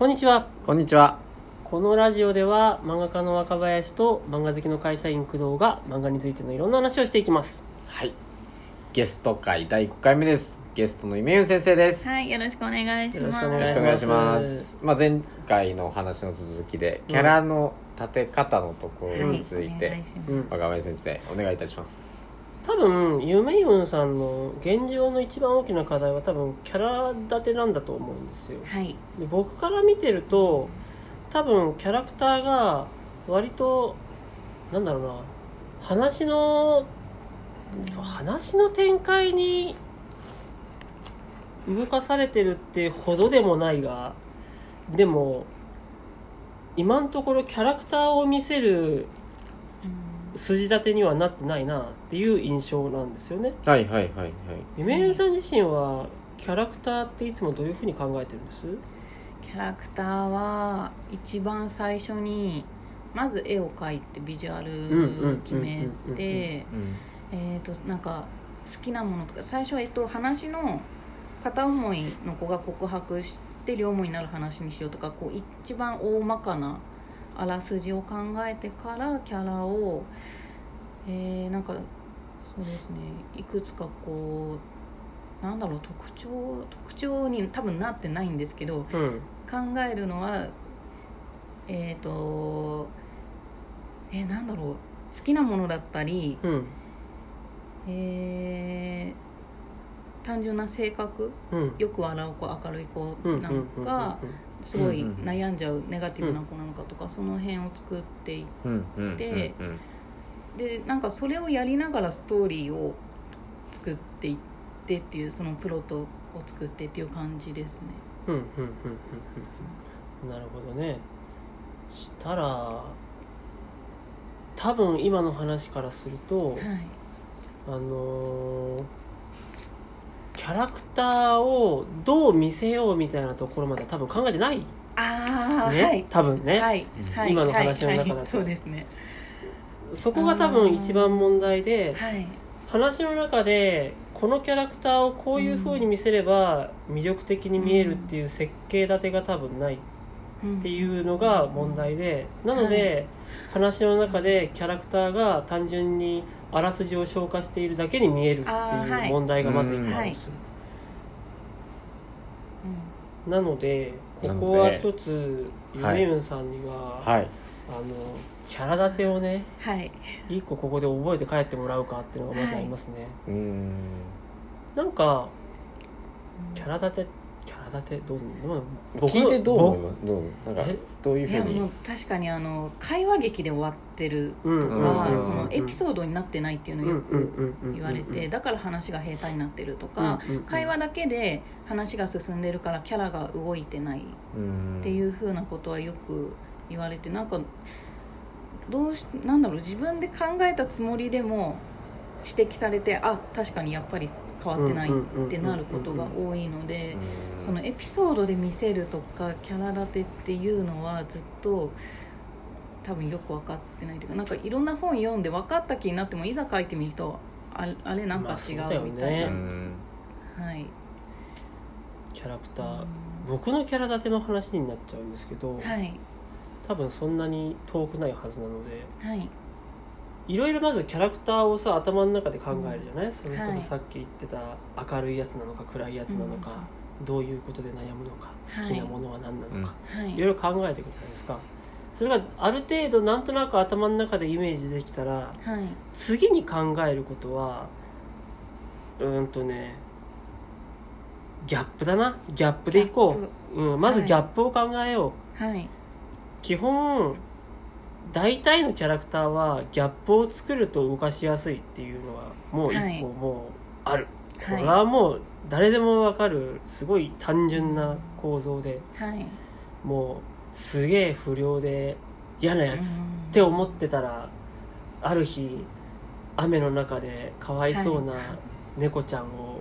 こんにちはこんにちは。このラジオでは漫画家の若林と漫画好きの会社員工藤が漫画についてのいろんな話をしていきますはい。ゲスト会第5回目です。ゲストのイメユン先生です。よはい、よろしくお願いします。よろしくおろしくお願いします。まあ前回のお話の続きでキャラの立て方のところについはい、お願ていします。うん若林先生お願いいたします。多分ユメユンさんの現状の一番大きな課題は多分キャラ立てなんだと思うんですよ。はい、で僕から見てると多分キャラクターが割となんだろうな話の話の展開に動かされてるってほどでもないがでも今のところキャラクターを見せる筋立てにはなってないなっていう印象なんですよね。はいはいはいはい。イメージさん自身はキャラクターっていつもどういうふうに考えてるんです？キャラクターは一番最初にまず絵を描いてビジュアル決めてうんえっとなんか好きなものとか最初はえっと話の片思いの子が告白して両思いになる話にしようとかこう一番大まかなあらすじを考えてからキャラをえーなんかそうですね。いくつかこうなんだろう特徴特徴に多分なってないんですけどうん。考えるのはえっ、とえーなんだろう。好きなものだったり、うん。えー単純な性格。うん。よく笑う子明るい子うんなのかすごい悩んじゃうネガティブな子なのかとかその辺を作っていっうんうん。でなんかそれをやりながらストーリーを作っていってっていうそのプロットを作ってっていう感じですね。うんうんうんうんうん。なるほどね。したら多分今の話からするとはい。あのーキャラクターをどう見せようみたいなところまでは多分考えてない。ああ、ね、はい。多分ね、はい。はい。今の話の中だと。はい。はい。そうですね。そこが多分一番問題ではい。話の中でこのキャラクターをこういう風に見せれば魅力的に見えるっていう設計立てが多分ない。っていうのが問題で。なので話の中でキャラクターが単純にあらすじを消化しているだけに見えるっていい。う問題がまず一個あるんですよ。うん。なのでここは一つユはいメユンさんには、はい。あのキャラ立てをねはい。一個ここで覚えて帰ってもらうかっていうのがまずありますね、うーん。なんかキャラ立てキャラ立てどうどう僕聞いてどう思い僕ます？どうなんかえ？どういうふうに？いやもう確かにあの会話劇で終わってるうんとうんうんうん。かそのエピソードになってないっていうのをよく言われてっだから話が平坦になってるとかうんうんうん。会話だけで話が進んでるからキャラが動いてないっていうふうなことはよく言われてなんかどうしなんだろう自分で考えたつもりでも指摘されてあ確かにやっぱり変わってないってなることが多いのでそのエピソードで見せるとかキャラ立てっていうのはずっと多分よく分かってないというかなんかいろんな本読んで分かった気になってもいざ書いてみるとああれなんか違うみたいな、うんはい。キャラクター。僕のキャラ立ての話になっちゃうんですけど、はい。多分そんなに遠くないはずなのではいいろいろまずキャラクターをさ頭の中で考えるじゃない、それこはい。そさっき言ってた明るいやつなのか暗いやつなのか、どういうことで悩むのか好きなものは何なのか、はい。いろいろ考えていくじゃないですか。それがある程度なんとなく頭の中でイメージできたらはい。次に考えることはうーんとねギャップだな。ギャップでいこう、うん、まずはい。ギャップを考えよう、はい。基本大体のキャラクターはギャップを作ると動かしやすいっていうのはもう一はい個もうある、こはい。れはもう誰でもわかるすごい単純な構造ではい。もうすげえ不良で嫌なやつって思ってたらある日雨の中でかわいそうな猫ちゃんを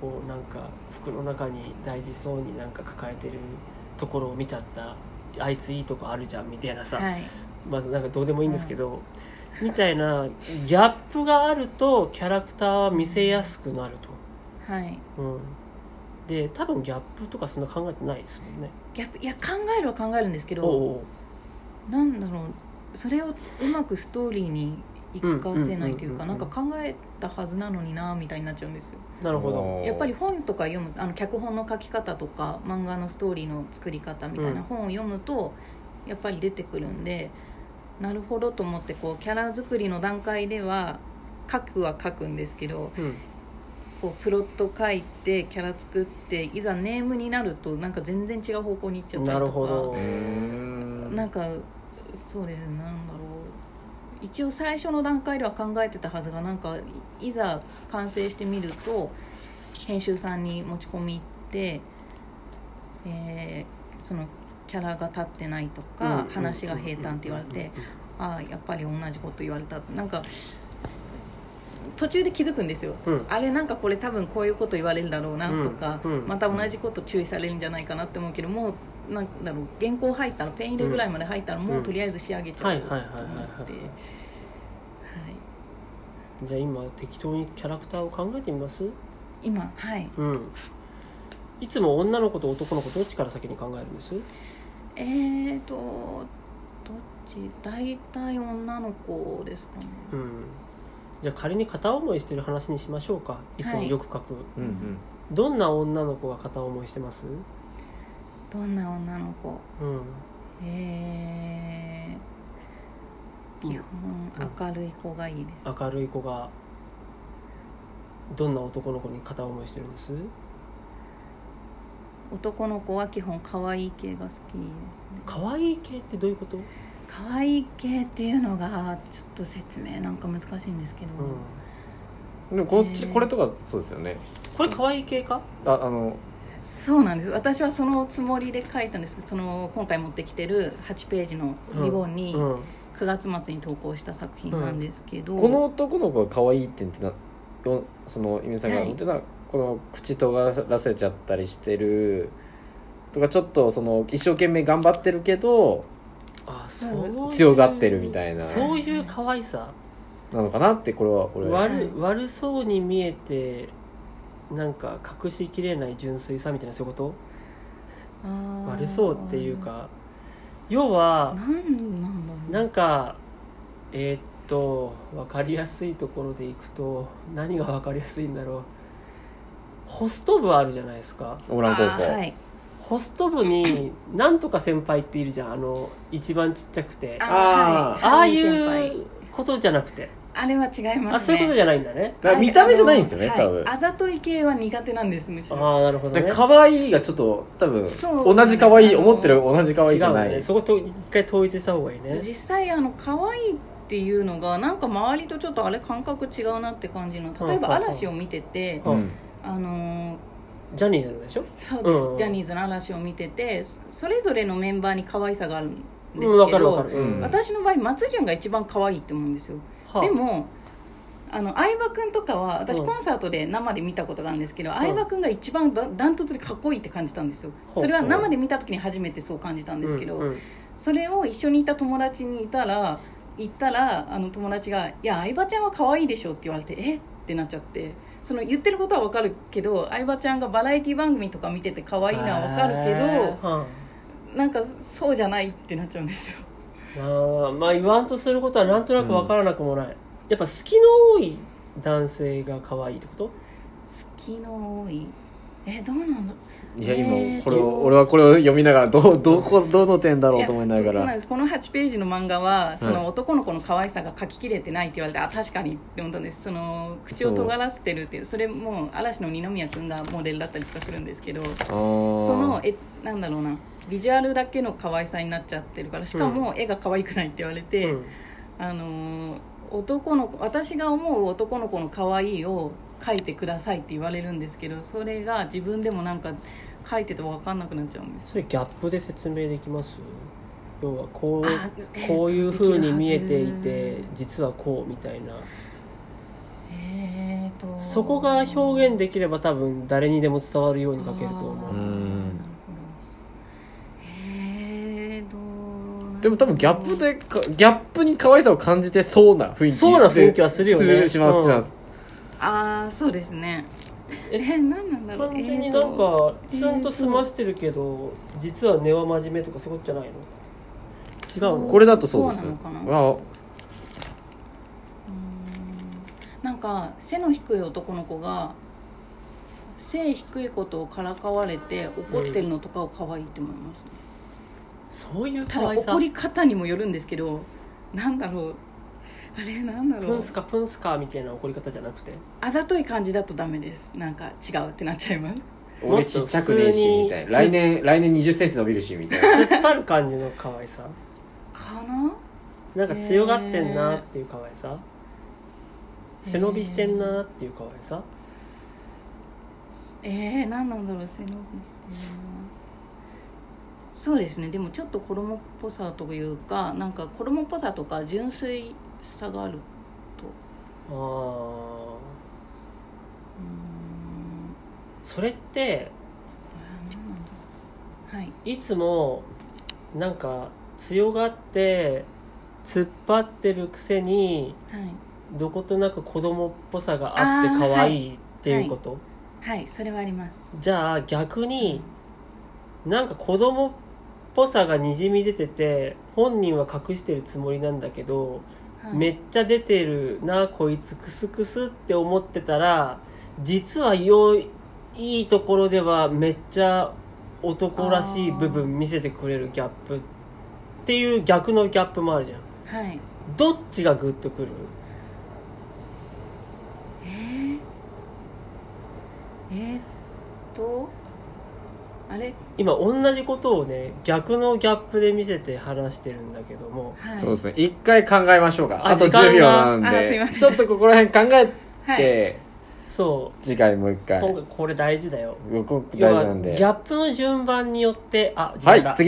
こうなんか服の中に大事そうになんか抱えてるところを見ちゃった。あいついいとこあるじゃんみたいなさ、はいまずなんかどうでもいいんですけど、みたいなギャップがあるとキャラクターは見せやすくなると、はい。うん、で多分ギャップとかそんな考えてないですもんね。ギャップいや考えるは考えるんですけどなんだろう。それをうまくストーリーに生かせないというかうんうんうんうんなんか考えたはずなのになみたいになっちゃうんですよ。なるほど。やっぱり本とか読むあの脚本の書き方とか漫画のストーリーの作り方みたいなうん。本を読むとやっぱり出てくるんでなるほどと思ってこうキャラ作りの段階では書くは書くんですけどうん。こうプロット書いてキャラ作っていざネームになるとなんか全然違う方向に行っちゃったりとか。なるほど。なんかそうですねなんだろう。一応最初の段階では考えてたはずがなんかいざ完成してみると編集さんに持ち込み行って、えーそのキャラが立ってないとか、話が平坦って言われて、ああやっぱり同じこと言われたなんか途中で気づくんですよ。うん。あれなんかこれ多分こういうこと言われるだろうなとか、うん。うん。また同じこと注意されるんじゃないかなって思うけどもうなんだろう原稿入ったらペン入れぐらいまで入ったらもうとりあえず仕上げちゃうと思って。じゃあ今適当にキャラクターを考えてみます？今はい。うん。いつも女の子と男の子どっちから先に考えるんです？えーとどっち？大体女の子ですかね。うん。じゃあ仮に片思いしてる話にしましょうか。い。つもよく書く、うんうん。どんな女の子が片思いしてます？どんな女の子？うん。えー、基本明るい子がいいです、明るい子がどんな男の子に片思いしてるんです？男の子は基本可愛い系が好きですね。可愛い系ってどういうこと、可愛い系っていうのがちょっと説明なんか難しいんですけど、うん、でもこっちへー。これとかそうですよね。これ可愛い系か？ああのそうなんです。私はそのつもりで書いたんです。その今回持ってきてる8ページのリボンにうん9月末に投稿した作品なんですけど、この男の子が可愛いってなよそのゆみさんがってた、この口尖らせちゃったりしてるとかちょっとその一生懸命頑張ってるけどあそう強がってるみたいな。そういう可愛さ。なのかなってこれはこれは悪悪そうに見えてなんか隠しきれない純粋さみたいなそういうこと？悪そうっていうか。要はなんなんだろうなんかえーっと分かりやすいところでいくと何が分かりやすいんだろうホスト部あるじゃないですか。オーラン高校、はい。ホスト部に なんとか先輩っているじゃん。あの一番ちっちゃくて。ああーはい。あいうことじゃなくて。あれは違いますね。あそういうことじゃないんだね。見た目じゃないんですよねあの多分。はい。あざとい系は苦手なんですむしろ。ああなるほどね。で可愛いがちょっと多分同じ可愛い思ってる同じ可愛いじゃない、違うね。そこと一回統一した方がいいね。実際あの可愛いっていうのがなんか周りとちょっとあれ感覚違うなって感じの例えば嵐を見ててうんうんあのジャニーズのでしょ？そうです、うん。ジャニーズの嵐を見ててそれぞれのメンバーに可愛さがあるんですけうんわかるわどうん。私の場合松潤が一番可愛いって思うんですよ。はあ。でもあの相葉君とかは私うん。コンサートで生で見たことがあるんですけど、ん。相葉君が一番ダダントツでかっこいいって感じたんですよ。ほう。それは生で見た時に初めてそう感じたんですけど、うんうん。それを一緒にいた友達にいたら行ったらあの友達が「いや相葉ちゃんは可愛いでしょ」って言われて「え？っ?」てなっちゃってその言ってることは分かるけど相葉ちゃんがバラエティ番組とか見てて可愛いのは分かるけどはなんかそうじゃないってなっちゃうんですよ。あまあ言わんとすることはなんとなく分からなくもない、やっぱ好きの多い男性が可愛いってこと？好きの多い。えどうなんだ？いやえー今これをと俺はこれを読みながらどうどこどの点だろうと思いながら。この8ページの漫画はそはい。の男の子の可愛さが書ききれてないって言われて、あ確かにって思ったんです。その口を尖らせてるっていうそれも嵐の二宮君がモデルだったりとかするんですけどそそのえなんだろうな。ビジュアルだけの可愛さになっちゃってるからしかも絵が可愛くないって言われて、うん。あのー男の子私が思う男の子の可愛いを描いてくださいって言われるんですけどそれが自分でもなんか描いてて分かんなくなっちゃうんです。それギャップで説明できます？要はこうこういうふうに見えていでて実はこうみたいな。えーとそこが表現できれば多分誰にでも伝わるように書けると思うあーなるほどえーどうなんでも多分ギャップでかギャップに可愛さを感じてそうな雰囲気そうな雰囲気はするよね。すしますします、ああそうですね。え何なんだろう？単純になんかツンと済ましてるけど実は根は真面目とかそういうことじゃないの？違うの？これだとそうですそうなのかな？あ。うーん。なんか背の低い男の子が背低いことをからかわれて怒ってるのとかを可愛いって思います、そういうただ可愛さ怒り方にもよるんですけどなんだろう。あれなんだろう。プンスカプンスカみたいな怒り方じゃなくて？あざとい感じだとダメです。なんか違うってなっちゃいます。俺ちっちゃくねえしみたいな。来年来年2 0ンチ伸びるしみたいな。突っ張る感じの可愛さ。かな？なんか強がってんなっていう可愛さ。背伸びしてんなっていう可愛さ。えー、何なんだろう背伸びしてるなそうですね。でもちょっと衣っぽさというかなんか衣っぽさとか純粋さがあると。あー。うーん。それってはい。いつもなんか強がって突っ張ってるくせにはい。どことなく子供っぽさがあって可愛いっていうこと、はい。それはあります。じゃあ逆になんか子供っぽさがにじみ出てて本人は隠してるつもりなんだけど、はい。めっちゃ出てるなこいつクスクスって思ってたら実はよいいいところではめっちゃ男らしい部分見せてくれるギャップっていう逆のギャップもあるじゃん。はい。どっちがグッとくる？えー、えー、っと？あれ？今同じことをね逆のギャップで見せて話してるんだけども。はい。そうですね。一回考えましょうか。ああと時間が？10秒なんで。ちょっとここら辺考えはい。て、そう。次回もう一回。今回これ大事だよ。大事なんで。ギャップの順番によってあ時間だはい次